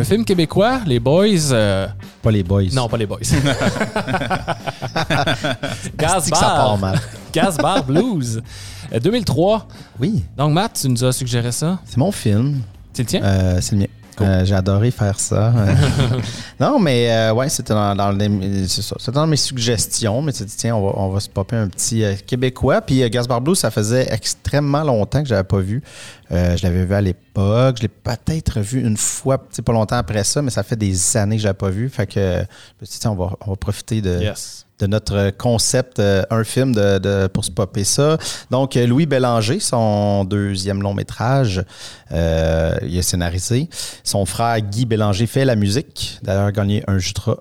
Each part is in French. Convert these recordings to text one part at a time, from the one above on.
Un film québécois, Les Boys. euh, Pas les boys. Non, pas Les Boys. Gas C'est que ça part mal? Blues. Euh, 2003. Oui, Donc, Matt, tu nous as suggéré ça? c'est mon film. C'est le tien? Euh, c'est le mien. Euh, J'ai adoré faire ça. Euh, non, mais euh, ouais, c'était dans, dans les- c'est ça. C'était dans mes suggestions, mais tu dit, tiens, on va, on va se popper un petit euh, Québécois. Puis euh, Gaspard Blue, ça faisait extrêmement longtemps que je l'avais pas vu. Euh, je l'avais vu à l'époque. Je l'ai peut-être vu une fois, pas longtemps après ça, mais ça fait des années que je l'avais pas vu. Fait que on va, on va profiter de, yes. de notre concept, euh, un film de, de- pour se popper ça. Donc, euh, Louis Bélanger, son deuxième long métrage, euh, il a scénarisé. Son frère Guy Bélanger fait la musique. D'ailleurs, il a gagné un Jutra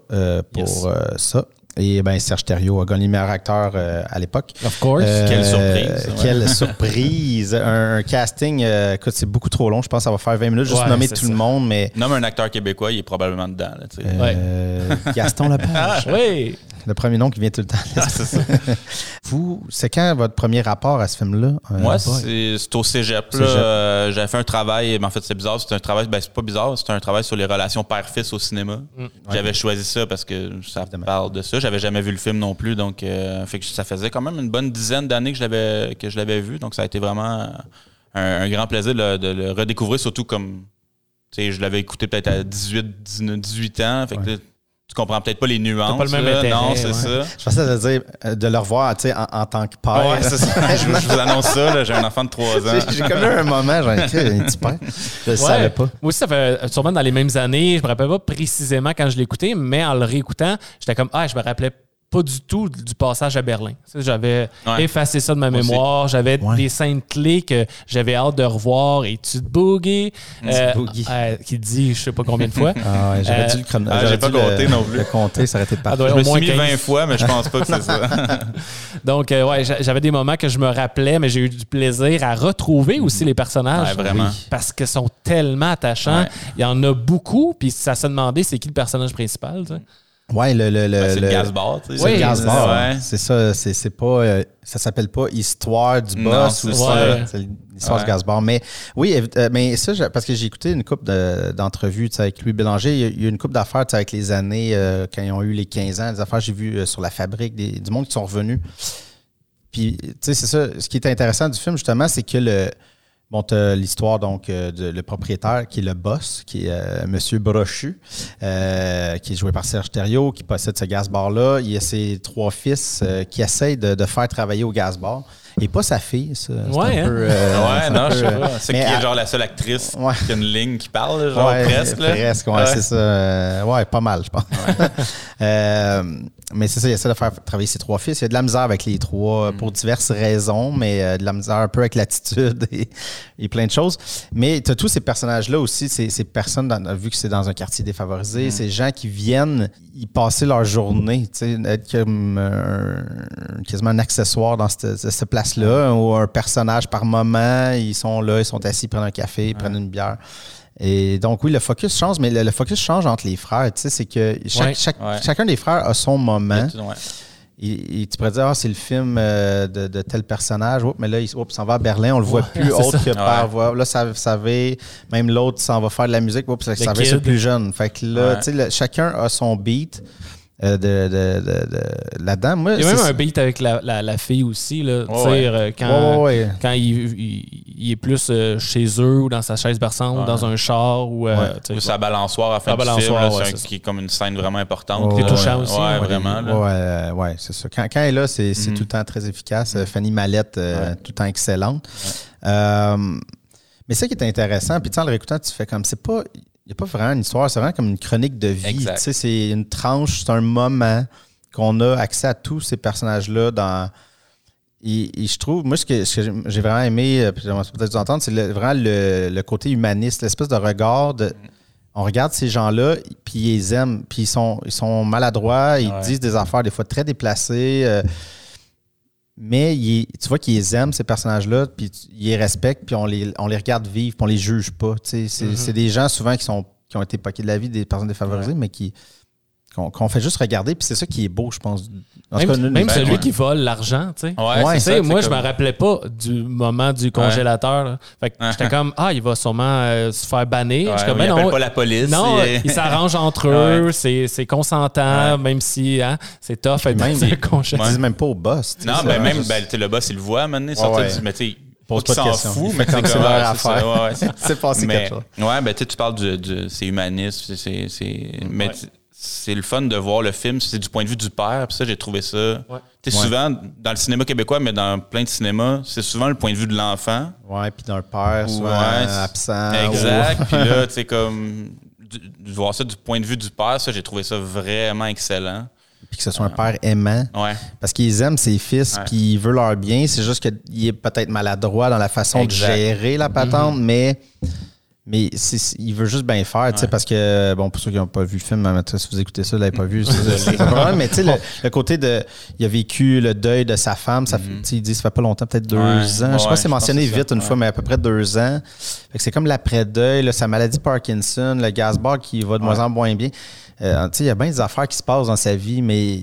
pour Yes. ça. Et ben, Serge Thériault a gagné le meilleur acteur euh, à l'époque. Of course. Euh, Quelle surprise, ouais. Quelle surprise. Un, un casting, euh, écoute, c'est beaucoup trop long. Je pense que ça va faire 20 minutes juste Ouais, nommer tout ça. le monde, mais Nomme un acteur québécois, il est probablement dedans. Là, euh, Gaston Lepage. oui. Le premier nom qui vient tout le temps. Ah, c'est ça. Vous, c'est quand votre premier rapport à ce film-là? Euh, Moi, c'est au cégep. Euh, J'avais fait un travail, mais en fait, c'est bizarre. C'est un travail, ben, c'est pas bizarre, c'est un travail sur les relations père-fils au cinéma. J'avais choisi ça parce que ça Évidemment. parle de ça. J'avais jamais vu le film non plus, donc euh, fait que ça faisait quand même une bonne dizaine d'années que je l'avais que je l'avais vu. Donc, ça a été vraiment un, un grand plaisir de, le- de le redécouvrir, surtout comme. Tu sais, je l'avais écouté peut-être à 18, 19, 18 ans. Fait que Ouais. Tu comprends peut-être pas les nuances. pas le même là. intérêt, Non, c'est ouais. ça. Je pensais de dire euh, de le revoir tu sais, en, en tant que père. Ouais, c'est ça. je, je vous annonce ça. là, J'ai un enfant de 3 ans. J'ai- comme eu un moment, écrit un petit père. Je le savais pas. Moi aussi, ça fait sûrement dans les mêmes années. Je me rappelle pas précisément quand je l'ai écouté, mais en le réécoutant, j'étais comme, ah, je me rappelais pas du tout du passage à Berlin. J'avais Ouais. effacé ça de ma mémoire. J'avais Ouais. des scènes clés que j'avais hâte de revoir. Et tu te boogie. euh, Boogie. euh, qui dit je sais pas combien de fois. Ah ouais, j'aurais Euh, dû le chrono- ah, j'ai pas compté non plus. Le compter, ça aurait été parfait. doit Je au me suis moins mis 15. 20 fois, mais je pense pas que c'est ça. Donc, euh, ouais, j'a- j'avais des moments que je me rappelais, mais j'ai eu du plaisir à retrouver aussi les personnages. Ouais, vraiment. Oui. Parce qu'ils sont tellement attachants. Ouais. Il y en a beaucoup, puis ça se demandait c'est qui le personnage principal. tu sais. Ouais, le. le, le, Ben, c'est le le- gaz-bar, tu sais. C'est Oui, le gaz bar. Ouais. C'est ça, c'est c'est pas. euh, ça s'appelle pas Histoire du Non, boss c'est ou ça. C'est l'histoire Ouais. du gaz bar. Mais oui, euh, mais ça, parce que j'ai écouté une couple de- d'entrevues tu sais, avec Louis Bélanger. Il y a- il y a une couple d'affaires tu sais, avec les années, euh, quand ils ont eu les 15 ans, des affaires j'ai vues euh, sur la fabrique, des- du monde qui sont revenus. Puis, tu sais, c'est ça. Ce qui est intéressant du film, justement, c'est que le. Bon, l'histoire, donc, euh, de le propriétaire, qui est le boss, qui est euh, Monsieur Brochu, euh, qui est joué par Serge Thériault, qui possède ce gaz-bar-là. Il y a ses trois fils euh, qui essayent de, de faire travailler au gaz-bar. Et pas sa fille, ça. C'est Ouais, un hein? peu, euh, Ouais, non, peu, je sais euh, pas. C'est qui est genre la seule actrice Ouais. qui a une ligne qui parle, genre Ouais, presque. Là? Presque, ouais, Ouais. c'est ça. Euh, ouais, pas mal, je pense. Euh, mais c'est ça, il essaie de faire travailler ses trois fils. Il y a de la misère avec les trois euh, pour diverses raisons, mais euh, de la misère un peu avec l'attitude et, et plein de choses. Mais tu as tous ces personnages-là aussi, ces, ces personnes, dans- vu que c'est dans un quartier défavorisé, ces gens qui viennent y passer leur journée, tu sais, être comme un- quasiment un accessoire dans cette, cette place-là, ou un personnage par moment, ils sont là, ils sont assis, ils prennent un café, ils prennent une bière. Et donc, oui, le focus change, mais le, le focus change entre les frères. Tu sais, c'est que chaque, Ouais. chaque- Ouais. chacun des frères a son moment. Ouais. Et, et tu pourrais dire, ah, c'est le film euh, de, de tel personnage. Oups, mais là, il oups, s'en va à Berlin, on le voit plus c'est autre ça. que par voix. Là, ça, ça va, même l'autre s'en va faire de la musique. Oups, ça, ça va kid. plus jeune. Fait que là, tu sais, le- chacun a son beat de, de, de- de- là-dedans. Moi, Il y a même un beat avec la, la, la fille aussi. Là, Ouais. euh, quand, ouais, quand il, il- il est plus euh, chez eux ou dans sa chaise berçante, Ouais. dans un char ou. euh, Ou sa balançoire à fin La du film, là, un- qui est comme une scène vraiment importante. Ouais, là. touchant aussi, Ouais, ouais. vraiment. là. Ouais, euh, ouais, c'est ça. Quand, quand elle est là, c'est c'est Mhm. tout le temps très efficace. Euh, Fanny Mallette, euh, Ouais. tout le temps excellente. Euh, mais ça qui est intéressant, puis tu sais, en le réécoutant, tu fais comme, c'est pas, n'y a pas vraiment une histoire, c'est vraiment comme une chronique de vie. C'est une tranche, c'est un moment qu'on a accès à tous ces personnages-là dans. Et, et je trouve, moi, ce que, j'ai- vraiment aimé, euh, j'aimerais peut-être vous entendre, c'est vraiment le, le côté humaniste, l'espèce de regard de. On regarde ces gens-là, puis ils aiment, puis ils sont, ils sont maladroits, ils Ouais. disent des affaires des fois très déplacées. euh, mais ils- tu vois qu'ils aiment, ces personnages-là, puis ils les respectent, puis on les, on les regarde vivre, puis on les juge pas. sais. C'est des gens souvent qui, sont, qui ont été poqués de la vie, des personnes défavorisées, mais qui qu'on fait juste regarder, puis c'est ça qui est beau, je pense. En Même, cas, nous, même ben, celui ouais. qui vole l'argent, tu sais. Ouais, ça, moi, c'est je me comme- rappelais pas du moment du congélateur. là. Fait que j'étais comme, ah, il va sûrement euh, se faire bannir. Ouais, Je suis comme, il ben appelle non. pas la police. Non, il- ils s'arrangent entre eux, c'est c'est consentant, même si hein, c'est tough être Même- dans un Ils disent même pas au boss. Non, ça. ben même, ben, le boss, il le voit du- Mais tu sais, Pose pas de questions. fout, mais c'est comme c'est comme, leur affaire. c'est- passé mais, quelque chose. Ouais, ben tu sais, tu parles de, de- c'est humaniste, c'est- mais c'est le fun de voir le film, c'est du point de vue du père, puis ça, j'ai trouvé ça. Tu sais, Ouais. souvent, dans le cinéma québécois, mais dans plein de cinémas, c'est souvent le point de vue de l'enfant. Ouais, puis d'un père, souvent Ouais, absent. Exact. ou- Puis là, tu sais, comme, du- voir ça du point de vue du père, ça, j'ai trouvé ça vraiment excellent. Puis que ce soit un père aimant. Ouais. Parce qu'ils aiment ses fils, Ouais. puis il veut leur bien. C'est juste qu'il est peut-être maladroit dans la façon Exact. de gérer la patente, mais, mais il veut juste bien faire, tu sais, parce que, bon, pour ceux qui n'ont pas vu le film, hein, si vous écoutez ça, vous l'avez pas vu, c'est pas problème, mais tu sais, le, le côté de, il a vécu le deuil de sa femme, ça sais, il dit, ça fait pas longtemps, peut-être deux Ouais. ans. je sais Ouais, pas si c'est je mentionné que c'est vite ça. une fois, mais à peu près deux ans. Fait que c'est comme l'après-deuil, sa maladie Parkinson, le gaz-bar qui va de moins en moins bien. Euh, tu sais, il y a bien des affaires qui se passent dans sa vie, mais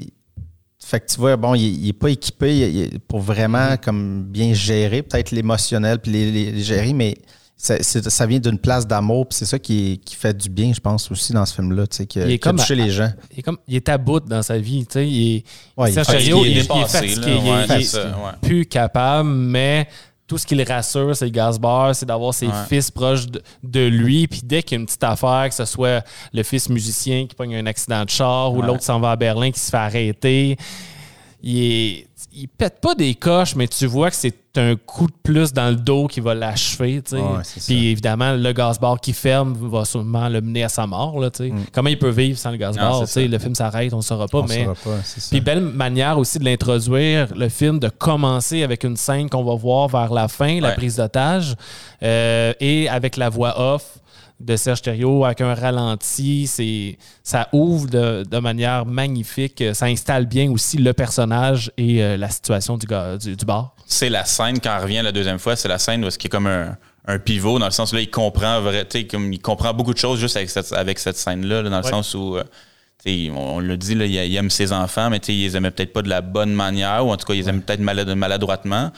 fait que tu vois, bon, il, il est pas équipé il- pour vraiment Mm-hmm. comme bien gérer, peut-être l'émotionnel puis les, les- les gérer, mais ça, c'est- ça vient d'une place d'amour, puis c'est ça qui, est- qui fait du bien, je pense, aussi dans ce film-là, tu sais, que, Il est qui a comme touché à- les gens. Il est, comme, il est à bout dans sa vie. tu sais, Il est, Ouais, il est il, est il est dépassé, fatigué, là. il est- Ouais, il est c'est ça, ouais. plus capable, mais tout ce qui le rassure, c'est le gazbar, c'est d'avoir ses Ouais. fils proches de, de lui. Puis dès qu'il y a une petite affaire, que ce soit le fils musicien qui pogne un accident de char ou Ouais. l'autre s'en va à Berlin qui se fait arrêter, il, est, il pète pas des coches, mais tu vois que c'est un coup de plus dans le dos qui va l'achever. Ouais. Puis évidemment, le gaz-bar qui ferme va sûrement le mener à sa mort. Là, sais. Comment il peut vivre sans le gaz-bar? Mm. Le film s'arrête, on ne saura pas. On mais puis belle manière aussi de l'introduire, le film, de commencer avec une scène qu'on va voir vers la fin, la prise d'otage, euh, et avec la voix off de Serge Thériault avec un ralenti, c'est ça ouvre de, de manière magnifique, ça installe bien aussi le personnage et euh, la situation du, gars, du, du bar. c'est la scène quand on revient la deuxième fois, c'est la scène où il y a comme un, un pivot dans le sens où là, il comprend vrai, comme il comprend beaucoup de choses juste avec cette, avec cette scène-là, là, dans le Ouais. sens où euh, on, on l'a dit, là, il, il aime ses enfants, mais il les aimait peut-être pas de la bonne manière, ou en tout cas, il les aimait peut-être malade, maladroitement.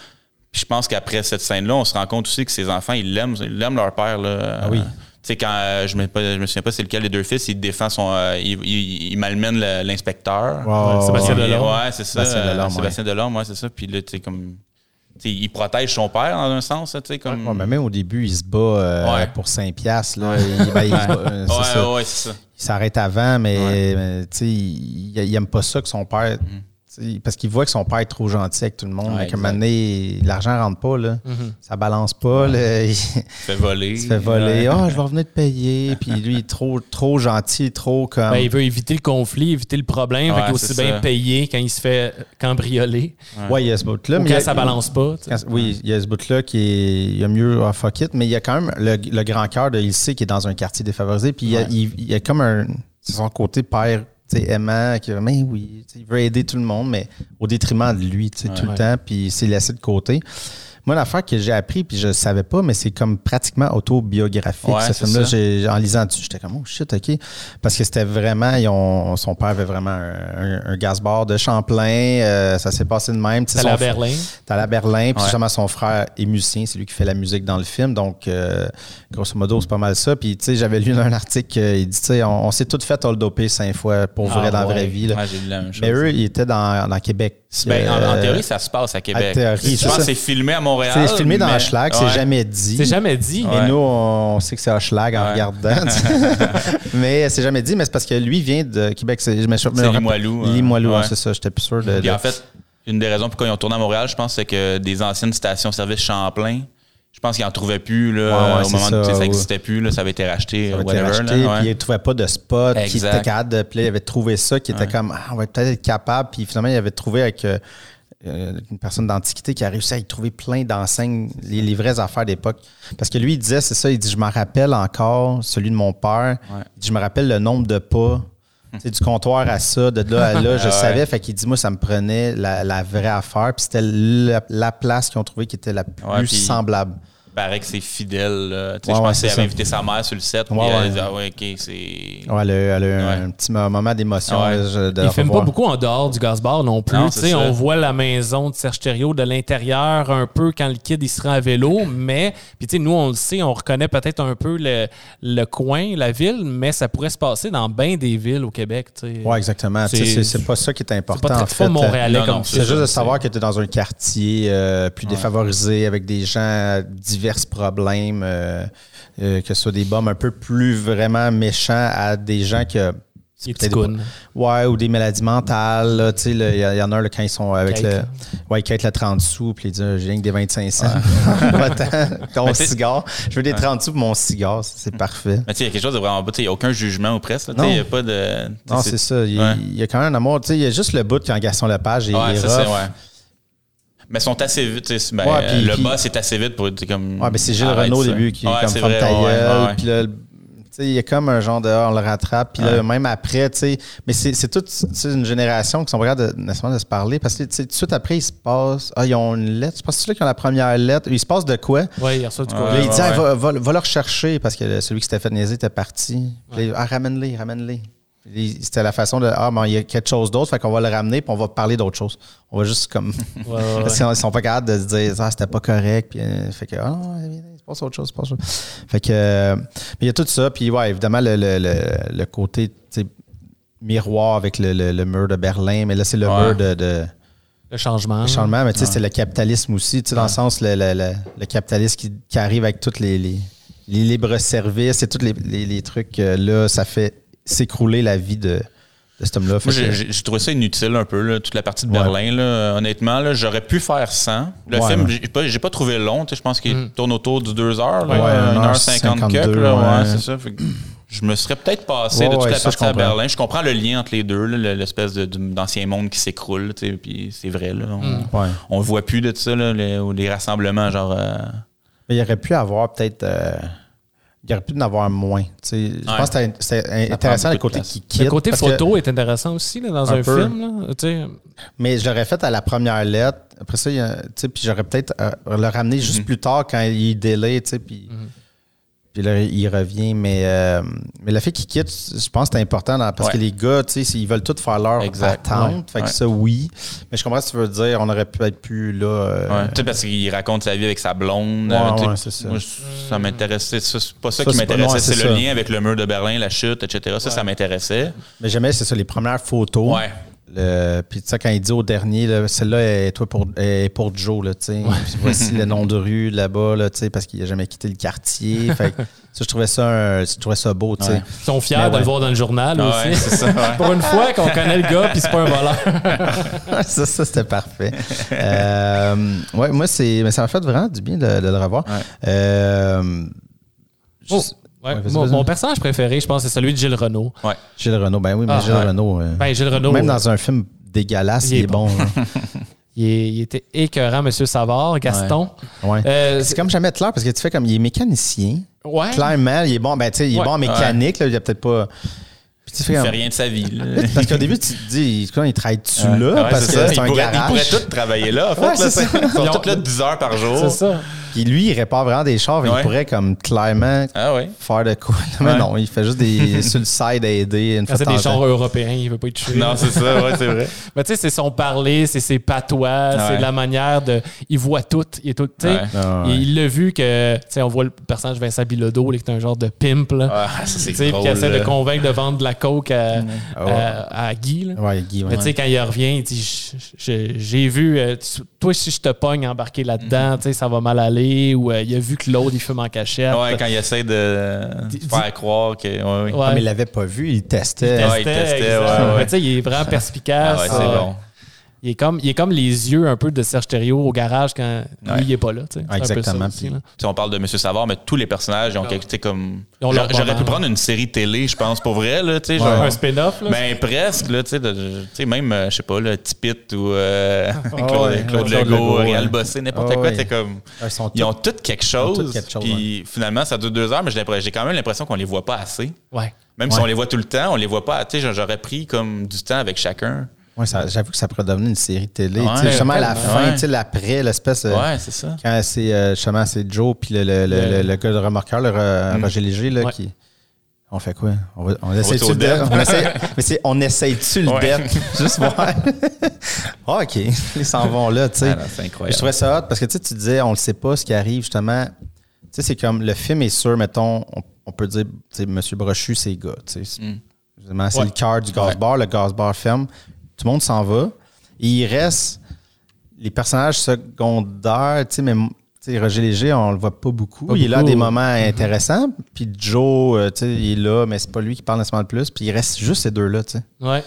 Puis je pense qu'après cette scène-là, on se rend compte aussi que ses enfants, ils l'aiment, ils l'aiment leur père. Là. Ah oui. Tu sais, quand euh, je ne me, je me souviens pas c'est lequel des deux fils, il défend son. euh, il, il- il malmène l'inspecteur. Wow. Sébastien Ouais, Delorme. Ouais, c'est ça. Sébastien Delorme, ouais. Sébastien Delorme, ouais, c'est ça. Puis là, tu sais, comme. tu sais, il protège son père dans un sens, tu sais, comme. Ouais, mais même au début, il se bat euh, Ouais. pour 5 piastres. Là. Il, ben, il euh, c'est ouais, ça. ouais, c'est ça. Il s'arrête avant, mais, Ouais. mais, tu sais, il, il aime pas ça que son père. tu sais, Parce qu'il voit que son père est trop gentil avec tout le monde. Ouais, mais qu'à un exact. moment donné, l'argent rentre pas. Là. Ça balance pas. Là. Il, Il se fait voler. il se fait voler. Ouais. Ah, je vais revenir te payer. Puis lui, il est trop, trop gentil, trop comme. Ben, il veut éviter le conflit, éviter le problème, Ouais, fait qu'aussi c'est bien payer quand il se fait cambrioler ouais, il y a ce bout-là. ou mais il y quand a- ça balance pas. tu sais. Quand- oui, il y a ce bout-là qui est. Il y a mieux à fuck it, mais il y a quand même le, le grand cœur de il sait qu'il est dans un quartier défavorisé. Puis il, y a, il, il y a comme un. C'est son côté père aimant, qui mais oui, il veut aider tout le monde, mais au détriment de lui, tout le temps, puis il s'est laissé de côté. Moi, l'affaire que j'ai appris, puis je ne savais pas, mais c'est comme pratiquement autobiographique. Ouais, ce film-là, en lisant dessus, j'étais comme, oh shit, OK. Parce que c'était vraiment, ils ont- son père avait vraiment un, un, un de Champlain. euh, ça s'est passé de même. C'est à Berlin. T'es allé à Berlin, puis justement, son frère est musicien, c'est lui qui fait la musique dans le film. Donc, euh, grosso modo, c'est pas mal ça. Puis, tu sais, j'avais lu un article, euh, il dit, tu sais, on, on s'est tous fait hold dopé cinq fois pour Ah vrai dans la ouais. vraie vie. là. Ouais, j'ai lu la même chose. Mais eux, ils étaient dans, dans Québec. Ben, en, en théorie, ça se passe à Québec. théorie, je c'est pense ça. que c'est filmé à Montréal. C'est filmé dans mais- Schlag, Ouais. c'est jamais dit. C'est jamais dit. Mais Ouais. nous, on sait que c'est Hochelag en Ouais. regardant. mais c'est jamais dit, mais c'est parce que lui vient de Québec. C'est Limoilou, hein. Limoilou, hein, Ouais. c'est ça. J'étais plus sûr de. Puis de- en fait, une des raisons pourquoi ils ont tourné à Montréal, je pense, c'est que des anciennes stations-service Champlain, je pense qu'ils n'en trouvaient plus là, Ouais, ouais, au moment où ça, ouais. n'existait plus, là, ça avait été racheté, Ça avait été whatever. racheté, là, ouais. puis il ne trouvait pas de spot qui Exact. était capable de. Puis là, il avait trouvé ça, qui était comme, ah, on va peut-être être capable. Puis finalement, il avait trouvé avec euh, euh, une personne d'Antiquité qui a réussi à y trouver plein d'enseignes, les, les vraies affaires d'époque. Parce que lui, il disait, c'est ça, il dit, je me rappelle encore celui de mon père. Ouais. Il dit, je me rappelle le nombre de pas. C'est du comptoir à ça, de là à là, je Ah ouais. savais. Fait qu'il dit, moi, ça me prenait la, la vraie affaire. Puis c'était la, la place qu'ils ont trouvé qui était la plus Ouais, semblable. Paraît que c'est fidèle. là. Tu sais, Ouais, je ouais, c'est qu'elle avait invité sa mère sur le set. Ouais, elle dit, ah ouais, ok, c'est. Ouais, elle a, elle a un petit moment d'émotion. Il filme pas beaucoup en dehors du gaz bar non plus. Non, Tu c'est sais, ça. on voit la maison de Serge Thériault de l'intérieur un peu quand le kid il se rend à vélo, mais puis tu sais, nous on le sait, on reconnaît peut-être un peu le, le coin, la ville, mais ça pourrait se passer dans bien des villes au Québec. tu sais. Ouais, exactement. Tu sais, C'est- C'est c'est pas ça qui est c'est important. pas en très fait. pas montréalais Non, comme non, ça. C'est juste de c'est- savoir que tu es dans un quartier euh, plus défavorisé avec des gens à divers problèmes, euh, euh, que ce soit des bombes un peu plus vraiment méchants à des gens que. Ticoune. Ouais, ou des maladies mentales. il y, y en a là, quand ils sont avec Kate. le. Ouais, ils le 30 sous, puis ils disent J'ai rien que des 25 cents. Ton cigare. Je veux des 30 sous pour mon cigare, c'est parfait. Mais tu sais, il y a quelque chose de vraiment sais, il n'y a aucun jugement ou presque. Il n'y a pas de. Non, c'est ça. Il, ouais. y a quand même un amour. Tu sais, il y a juste le bout quand Gaston Lepage est, Ouais, est ça, c'est. rough. Ouais. Mais ils sont assez vite. Ben, Ouais, puis- le puis- boss est assez vite pour. sais, Comme, Ouais, ben c'est Gilles arrête Renault au début qui est comme femme vrai. Puis là, il y a comme un genre de ah, on le rattrape. Puis là, même après, tu sais. Mais c'est c'est toute une génération qui sont prêts de, nécessairement de se parler. Parce que tu sais, tout de suite après, il se passe. Ah, ils ont une lettre. Je pense que c'est là qu'ils ont la première lettre. Il se passe de quoi? Ouais, il reçoit du Ouais, courrier. Là, il dit, ouais, Ah, va, va- va le rechercher parce que celui qui s'était fait niaiser était parti. Là, ah, ramène-les, ramène-les. C'était la façon de Ah, ben, il y a quelque chose d'autre, fait qu'on va le ramener, puis on va parler d'autre chose. On va juste comme. Ouais, ouais, ouais. Parce qu'ils sont pas capables de se dire, ah, c'était pas correct, puis euh, fait que, ah, non, il se passe autre chose, il se passe autre chose. Fait que, euh, mais il y a tout ça, puis ouais, évidemment, le, le, le, le côté, miroir avec le, le- le mur de Berlin, mais là, c'est le Ouais. mur de- de, Le changement. le changement, mais tu sais, c'est le capitalisme aussi, tu sais, dans le sens, le, le, le, le capitalisme qui, qui arrive avec tous les, les, les libres-services et tous les, les, les trucs, euh, là, ça fait s'écrouler la vie de, de cet homme-là. J'ai- trouvé ça inutile un peu, là, toute la partie de Ouais. Berlin. Là, honnêtement, là, j'aurais pu faire 100. Le Ouais, film, ouais. j'ai pas, trouvé long. tu sais, Je pense qu'il Mm. tourne autour de 2 heures. Là, Ouais, euh, une 1h50 heure quelques, 52, là, ouais, ouais. c'est ça. Fait que je me serais peut-être passé Ouais, de toute ouais, la ça, je partie à comprends. Berlin. Je comprends le lien entre les deux, l'espèce d'ancien monde qui s'écroule. tu sais, Puis c'est vrai. Là, on, Mm. on voit plus de ça, là, les, ou les rassemblements, genre. euh, Mais il aurait pu avoir peut-être. euh, il aurait pu en avoir moins. tu sais. Je Ouais. pense que c'était- intéressant le côté qui quitte. Le côté photo est intéressant aussi là, dans Un film. Là. Tu sais, mais je l'aurais fait à la première lettre. Après ça, puis j'aurais peut-être euh, le ramené juste Mhm. plus tard quand il délai, tu sais, puis. Puis là, il revient. Mais, euh, mais le fait qu'il quitte, je pense que c'est important dans- parce Ouais. que les gars, tu sais, ils veulent tous faire leur Exact. attente. Fait que Ouais. ça, oui. Mais je comprends ce que tu veux dire. On aurait pu être plus là. euh, tu sais, parce qu'il raconte sa vie avec sa blonde. Ouais, euh, ça. Moi, ça m'intéressait. C'est pas ça, Ça, qui m'intéressait. C'est c'est le ça. lien avec le mur de Berlin, la chute, etc. Ça, ça m'intéressait. Mais jamais, c'est ça, les premières photos. Ouais. Le- puis tu sais, quand il dit au dernier, là, celle-là est, toi pour, est pour Joe, là, tu sais. Puis voici le nom de rue là-bas, là, tu sais, parce qu'il n'a jamais quitté le quartier. fait ça, je trouvais ça, un- je trouvais ça beau, tu sais. Ouais. ils sont fiers Mais de ouais. le voir dans le journal Ouais, aussi. ça. ouais. Pour une fois qu'on connaît le gars puis c'est pas un voleur. ça, ça c'était parfait. Euh, ouais, moi, c'est, mais ça m'a fait vraiment du bien de, de le revoir. Ouais. Euh, Oh, ouais, Ouais, vas-y, mon, personnage préféré, je pense, c'est celui de Gilles Renault. Gilles Renault, ben oui, mais Ah, Gilles ouais. Renault, euh, Ben, Gilles Renault, même dans un film dégueulasse, Il il, est bon. hein. il, est- il était écœurant, Monsieur Savard, Gaston. Ouais. Euh, c'est comme jamais clair parce que tu fais comme il est mécanicien. ouais. Clairement, il est bon. Ben, tu sais, il est Ouais. bon en mécanique. Là, il a peut-être pas. Puis tu fais Il comme- fait rien de sa vie. là. Parce qu'au début, tu te dis, il travaille dessus Ouais. là, Ouais, parce c'est que c'est il un pourrait, il garage. pourrait tout travailler là, en fait. Ouais, là, ça. Ils sont Ils tous là 10 heures par jour. C'est ça. Puis lui, il répare vraiment des chars, il pourrait comme clairement Ah faire de quoi. Mais Ouais. non, il fait juste des sur le side à aider une Quand fois c'est de des chars européens, il veut pas être tué. Non, c'est ça, ouais, c'est vrai. Mais tu sais, c'est son parler, c'est ses patois, c'est Ouais. la manière de. Il voit tout. Il est tout. Tu sais. Ah, il l'a vu que. Tu sais, on voit le personnage Vincent Bilodeau, qui est un genre de pimp, là. Ah, ça, c'est Tu sais, drôle. qui essaie de convaincre de vendre de la coke à, Ah ouais. à- à Guy. Là. Ouais, Guy, ouais. Mais tu sais, quand il revient, il dit J'ai vu, euh, toi, si je te pogne embarqué là-dedans, tu sais, ça va mal aller. Ou euh, il a vu que l'autre, il fume en cachette. Ouais, quand il essaie de faire croire que. Ouais, oui. Ouais. Ah, mais il l'avait pas vu, il testait. Ouais, il testait, exact. ouais, ouais. Mais tu sais, il est vraiment perspicace. Ah ouais, c'est Euh, bon. Il est, comme, il est comme les yeux un peu de Serge Thériault au garage quand Ouais. lui, il est pas là. tu sais. C'est un peu ça Exactement, aussi, là. On parle de Monsieur Savard, mais tous les personnages ils ont quelque comme. J'aurais pu prendre une série télé, je pense, pour vrai, là, genre. Un spin-off. Ben presque, là, de- même, euh, je sais pas, là, Tipit ou euh, Claude, ouais, Claude Legault, Legault, Réal. Bossé, n'importe Ah, quoi, ouais. tu sais, comme. Ils sont Ils ont tous- toutes quelque chose. Puis finalement, ça dure deux heures, mais j'ai quand même l'impression qu'on les voit pas assez. Ouais. Même si on les voit tout le temps, on les voit pas. Tu sais, j'aurais pris comme du temps avec chacun. Ouais, j'avoue que ça pourrait devenir une série télé. Ouais, justement, à la fin, Ouais. l'après, l'espèce. de- Ouais, c'est ça. Quand c'est euh, justement c'est Joe puis le, le, le, Le- gars de remorqueur, le Re- Mm. Roger Léger, là, qui. On fait quoi? On, va, on essaie-tu au le deck? On essaie- mais c'est on essaye-tu le deck? Juste voir. Ah, OK. Ils s'en vont là, tu sais. Ah, c'est Je incroyable. trouvais ça hot parce que tu sais, tu disais, on le sait pas ce qui arrive, justement. Tu sais, c'est comme le film est sûr, mettons, on, on peut dire, tu sais, Monsieur Brochu, c'est gars. tu sais. Mm. Justement, C'est le cœur du gaz bar. Le gaz bar ferme. Tout le monde s'en va. Et il reste les personnages secondaires, tu sais, mais tu sais, Roger Léger, on le voit pas beaucoup. Pas il est là à beaucoup. des moments intéressants. Puis Joe, euh, tu sais, il est là, mais c'est pas lui qui parle nécessairement le plus. Puis il reste juste ces deux-là, tu sais. Ouais.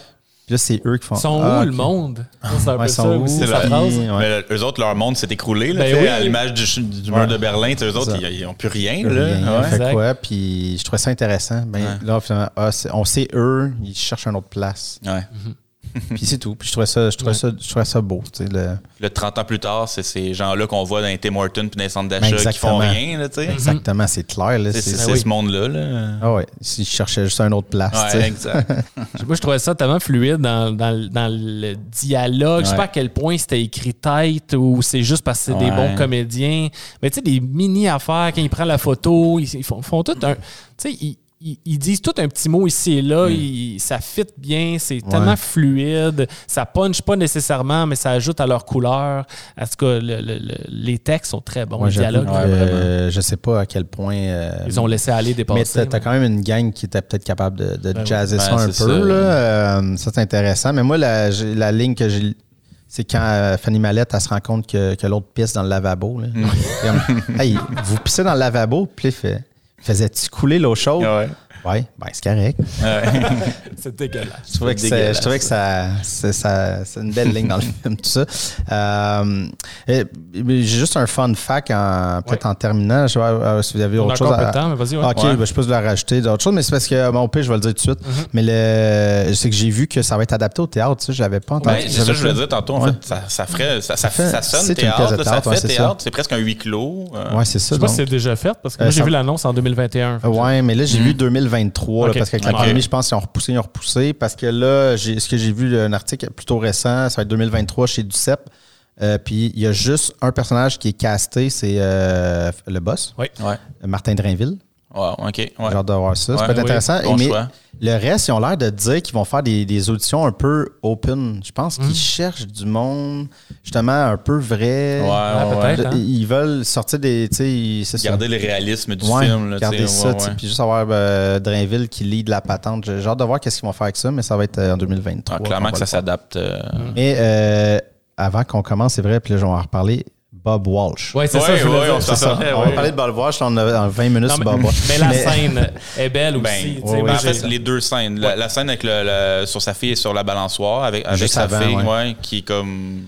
Puis là, c'est eux qui font. Ils sont Ah, où, le monde? C'est un Ouais, peu ils ça sont où? aussi, la- phrase. Ouais. Mais eux autres, leur monde s'est écroulé. Là, Ben tu sais, oui. À l'image du, du mur de Berlin, tu sais, eux autres, ils n'ont plus rien. Rien, Là. fait quoi? Puis je trouvais ça intéressant. Ben, Ouais. Là, finalement, ah, c'est- on sait eux, ils cherchent une autre place. Ouais. Puis c'est tout. Puis je trouvais ça, je trouvais Ouais. ça, je trouvais ça beau. tu sais, le- Le 30 ans plus tard, c'est ces gens-là qu'on voit dans les Tim Hortons puis dans les centres Ben, d'achat qui font rien. Là, tu sais. Exactement, c'est clair. Là, C'est c'est, c'est- c'est- c'est oui. ce monde-là. Là. Ah ouais, s'ils cherchaient juste une autre place. tu Ouais, sais. exact. Moi, je trouvais ça tellement fluide dans, dans, le- dans le dialogue. Je sais Ouais. pas à quel point c'était écrit tête ou c'est juste parce que c'est des Ouais. bons comédiens. Mais tu sais, des mini-affaires, quand il prend la photo, ils, ils font, font tout un. Tu sais, ils, ils- ils disent tout un petit mot ici et là. ils- ça fit bien. C'est tellement fluide. Ça punch pas nécessairement, mais ça ajoute à leur couleur. En tout cas, le- le- le- les textes sont très bons. Ouais, vraiment. euh, je sais pas à quel point. euh, Ils ont laissé aller mais dépasser. t'as, t'as quand même une gang qui était peut-être capable de, de Ben oui. jazzer ça Ben, un peu. ça. Là. Euh, ça, c'est intéressant. Mais moi, la, la ligne que j'ai. C'est quand Fanny Mallette, elle se rend compte que, que l'autre pisse dans le lavabo. Là. Mm. Comme, hey, vous pissez dans le lavabo, puis fait Faisais-tu couler l'eau chaude? Ouais, ben c'est correct. C'est dégueulasse. Je trouvais que, dégueulasse. je trouvais que ça, c'est, ça- c'est une belle ligne dans le film, tout ça. Euh, j'ai juste un fun fact, en- peut-être en terminant. Je sais pas euh, si vous avez On a autre chose à. de temps, mais vas-y. ouais. Ok, Ouais. ben, je peux la rajouter d'autres choses, mais c'est parce que, bon, au pire, je vais le dire tout de suite. Mm-hmm. Mais le, c'est que j'ai vu que ça va être adapté au théâtre, tu sais, je l'avais pas entendu. Ben, c'est ça que je voulais dire tantôt. En Ouais. fait, ça, ça ferait, ça, ça, fait- ça sonne c'est une théâtre, pièce de là, ça fait c'est théâtre. C'est presque un huis clos. euh, Ouais, c'est Je ça. sais pas si c'est déjà fait parce que Euh, moi, j'ai ça- vu l'annonce en 2021. Ouais, mais là, j'ai Mm. vu 2023, là, Ok. parce qu'avec la pandémie, je pense qu'ils ont repoussé, ils ont repoussé, parce que là, ce que j'ai vu, un article plutôt récent, ça va être 2023 chez Ducep. Euh, puis il y a juste un personnage qui est casté, c'est euh, le boss, Ouais. Martin Drainville. Ouais, OK. Ouais. J'ai hâte de voir ça. Ouais, ça peut être oui, intéressant. bon mais choix. le reste, ils ont l'air de dire qu'ils vont faire des, des auditions un peu open. Je pense Hmm. qu'ils cherchent du monde, justement, un peu vrai. Ouais, ouais, peut-être, ouais. hein. Ils veulent sortir des. c'est ça. Garder le réalisme du Ouais, film. Là, garder ça, puis juste avoir euh, Drainville qui lead la patente. J'ai hâte de voir qu'est-ce qu'ils vont faire avec ça, mais ça va être euh, en 2023. Ah, clairement que ça s'adapte. euh, euh, avant qu'on commence, c'est vrai, puis là, je vais en reparler, Bob Walsh. Ouais, c'est Ouais, ça, je voulais ouais, dire. on C'est ça. Ouais, On va ouais. parler de Bob Walsh, on a en 20 minutes Non, sur mais, Bob Walsh. mais la scène est belle aussi. Ben, ouais, moi, Ben, en fait, les deux scènes. La, la scène avec le, le- sur sa fille et sur la balançoire, avec, avec sa avant, fille, ouais. ouais, qui est comme,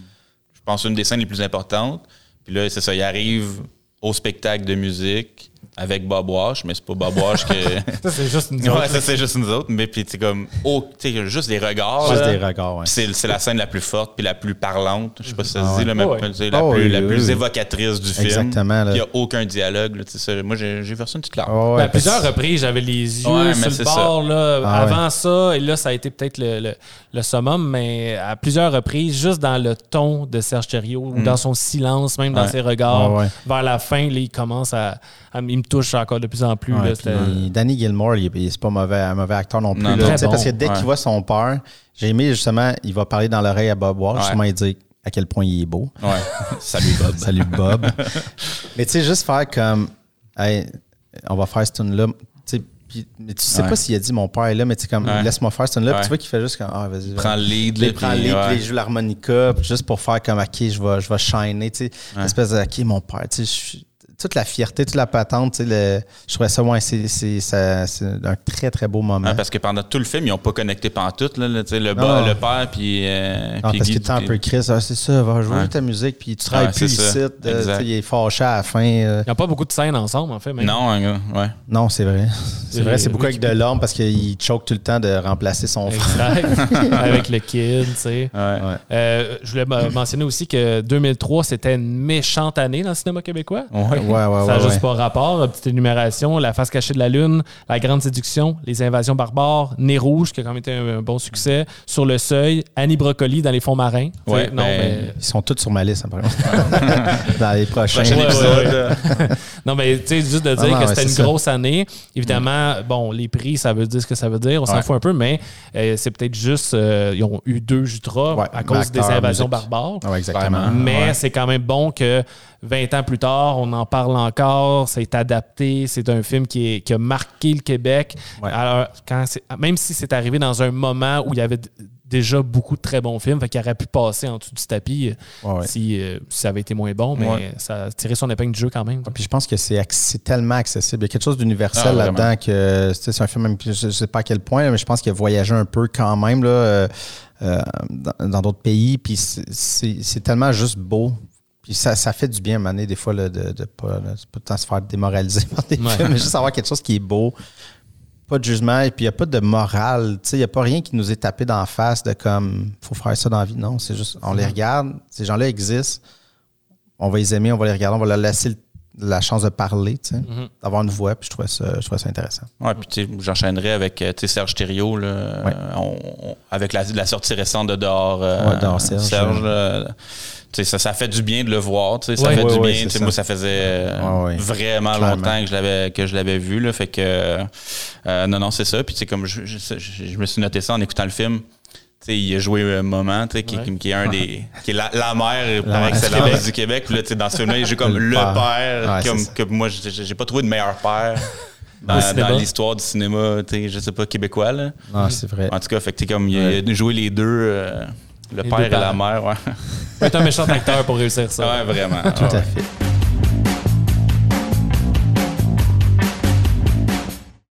je pense, une des scènes les plus importantes. Puis là, c'est ça, il arrive au spectacle de musique avec Bob Wash, mais c'est pas Bob Wash que. ça, c'est juste une ouais, autre. ça, c'est juste nous autres. Mais puis, c'est comme, oh, tu sais, juste des regards. Juste là. des regards, ouais. Puis C'est, c'est la scène la plus forte puis la plus parlante. Je sais pas si ça se Ah dit, ouais. là, mais Ouais. c'est la, Ah plus, oui, la oui, plus oui. évocatrice du film. Exactement, là. Il n'y a aucun dialogue. Là, ça. Moi, j'ai, j'ai versé une petite larme. Ah ouais, Ben, à plusieurs reprises, j'avais les yeux Ouais, sur le bord là, Ah avant ça, et là, ça a été peut-être le, le, le summum, mais à plusieurs reprises, juste dans le ton de Serge Thériault, ou dans son silence, même dans Ouais. ses regards, Mm. Ouais, ouais. vers la fin, là, il commence à, à- Il me touche encore de plus en plus. Ouais, là, puis c'était- Danny Gilmore, il, il- c'est pas mauvais, un mauvais acteur non plus. Non, là, parce que dès qu'il voit son père, j'ai aimé justement, il va parler dans l'oreille à Bob Walsh, Ouais. justement, il dit à quel point il est beau. Ouais. Salut, Bob. Salut Bob. mais tu sais, juste faire comme, hey, on va faire cette tune-là. Tu sais, puis- mais tu sais Ouais. pas s'il a dit mon père est là, mais tu sais, comme, Ouais. laisse-moi faire. Puis Ouais. tu vois qu'il fait juste comme, ah, vas-y. Prends le lead. Puis là, il prend puis, le lead, ouais. puis il joue l'harmonica, juste pour faire comme, OK, je vais, je vais shiner, tu sais. Ouais. Espèce de, OK, mon père, tu sais, je suis- toute la fierté, toute la patente, tu sais, le- je trouvais ça, ouais, c'est, c'est, ça- c'est un très, très beau moment. Ouais, parce que pendant tout le film, ils n'ont pas connecté pantoute. Là, le, Non. bas, le père, puis. euh, Non, puis parce qu'il était un peu Chris, ah, c'est ça, va jouer Ouais. ta musique, puis tu travailles Ouais, plus ici. euh, il est fâché à la fin. euh. Il n'y a pas beaucoup de scènes ensemble, en fait. Même. Non, un gars, ouais. Non, c'est vrai. C'est vrai, c'est beaucoup avec de l'homme parce qu'il choke tout le temps de remplacer son frère. Avec le kid, tu sais. Ouais. Ouais. Euh, je voulais mentionner aussi que 2003, c'était une méchante année dans le cinéma québécois. Ouais. Ouais, ça n'a juste pas rapport. Petite énumération La face cachée de la Lune, La Grande Séduction, Les Invasions barbares, Nez Rouge, qui a quand même été un, un bon succès, Sur le Seuil, Annie Brocoli dans Les Fonds marins. Ouais, non, ben, mais. Ils sont tous sur ma liste, apparemment. Dans les prochains. Prochain Non, mais tu sais, juste de dire Ah non, que c'était une ça. grosse année. Évidemment, bon, les prix, ça veut dire ce que ça veut dire. On s'en Ouais. fout un peu, mais euh, c'est peut-être juste. euh, ils ont eu deux Jutras Ouais, à cause des invasions musique. barbares. Ah ouais, exactement. Mais Ouais. c'est quand même bon que 20 ans plus tard, on en parle encore, c'est adapté, c'est un film qui, est- qui a marqué le Québec. Ouais. Alors, quand c'est- même si c'est arrivé dans un moment où il y avait déjà beaucoup de très bons films, fait qu'il aurait pu passer en dessous du tapis euh, Ouais, ouais. si, euh, si ça avait été moins bon, mais Ouais. ça a tiré son épingle du jeu quand même. Ouais, Puis je pense que c'est tellement accessible. Il y a quelque chose d'universel Ah, là-dedans que c'est un film, même, je ne sais pas à quel point, mais je pense qu'il a voyagé un peu quand même là, euh, euh, dans d'autres pays. Puis c'est- tellement juste beau. Puis ça, ça fait du bien donné, des fois, là, de ne pas, là, c'est pas de temps se faire démoraliser par des Ouais. films, mais juste avoir quelque chose qui est beau. Pas de jugement, et puis il n'y a pas de morale. Tu sais, Il n'y a pas rien qui nous est tapé d'en face de comme, faut faire ça dans la vie. Non, c'est juste, on les regarde, ces gens-là existent, on va les aimer, on va les regarder, on va leur laisser le- la chance de parler, Mhm. d'avoir une voix, puis je trouvais ça, je trouvais ça intéressant. Ouais, puis tu sais, j'enchaînerais avec euh, tu sais, Serge Thériault, là, Ouais. on- on- avec la, la sortie récente de Dehors, euh, Ouais, Dehors Serge. Ça, ça fait du bien de le voir. Ça Ouais. fait Ouais, du bien. ça. Moi, ça faisait vraiment Clairement. longtemps que je l'avais que je l'avais vu. Là, fait que euh, non, non, c'est ça. Puis comme je, je, je- je me suis noté ça en écoutant le film. Il a joué un moment, qui, qui est un des. qui est la, la mère par excellence du Québec. du Québec. Puis là, dans ce film-là, il joue comme Le le père. père. Comme, que moi, j'ai pas trouvé de meilleur père dans, l'histoire du cinéma, je sais pas, québécois. Là. Non, c'est vrai. En tout cas, fait que, comme il a, il a joué les deux, euh, le Les père et la mère. Ouais, Faut être un méchant acteur pour réussir ça. ouais vraiment. Tout Ouais. à fait.